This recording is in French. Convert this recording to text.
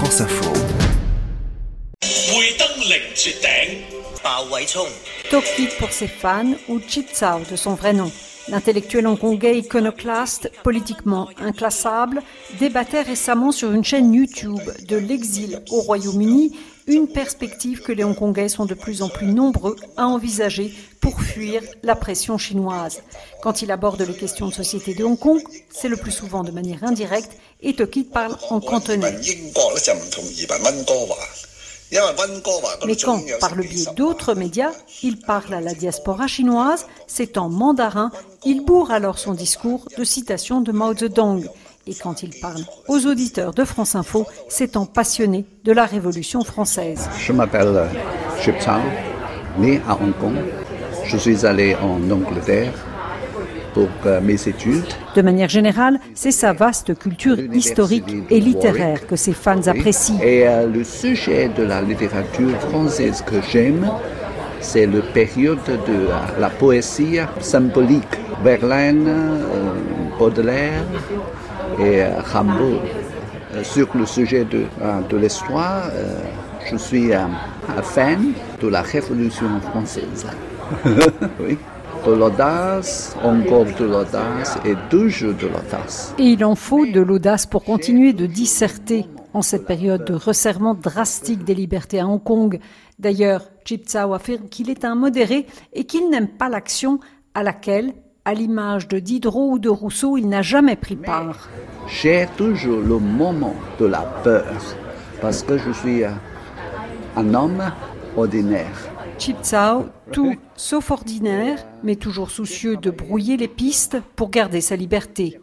France Info. Toki pour ses fans ou Chip Tsao de son vrai nom. L'intellectuel hongkongais iconoclaste, politiquement inclassable, débattait récemment sur une chaîne YouTube de l'exil au Royaume-Uni, une perspective que les Hongkongais sont de plus en plus nombreux à envisager pour fuir la pression chinoise. Quand il aborde les questions de société de Hong Kong, c'est le plus souvent de manière indirecte et Toki parle en cantonais. Mais quand, par le biais d'autres médias, il parle à la diaspora chinoise, c'est en mandarin, il bourre alors son discours de citation de Mao Zedong. Et quand il parle aux auditeurs de France Info, c'est en passionné de la Révolution française. Je m'appelle Chip né à Hong Kong. Je suis allé en Angleterre pour euh, mes études. De manière générale, c'est sa vaste culture historique et littéraire que ses fans apprécient. Et euh, le sujet de la littérature française que j'aime, c'est la période de la poésie symbolique. Verlaine, euh, Baudelaire et Rimbaud. Sur le sujet de, de l'histoire, je suis un fan de la Révolution française. oui de l'audace, encore de l'audace et toujours de l'audace. Et il en faut de l'audace pour continuer de disserter en cette période de resserrement drastique des libertés à Hong Kong. D'ailleurs, Chip Tsao affirme qu'il est un modéré et qu'il n'aime pas l'action à laquelle, à l'image de Diderot ou de Rousseau, il n'a jamais pris part. J'ai toujours le moment de la peur parce que je suis un homme ordinaire. Chip tout sauf ordinaire, mais toujours soucieux de brouiller les pistes pour garder sa liberté.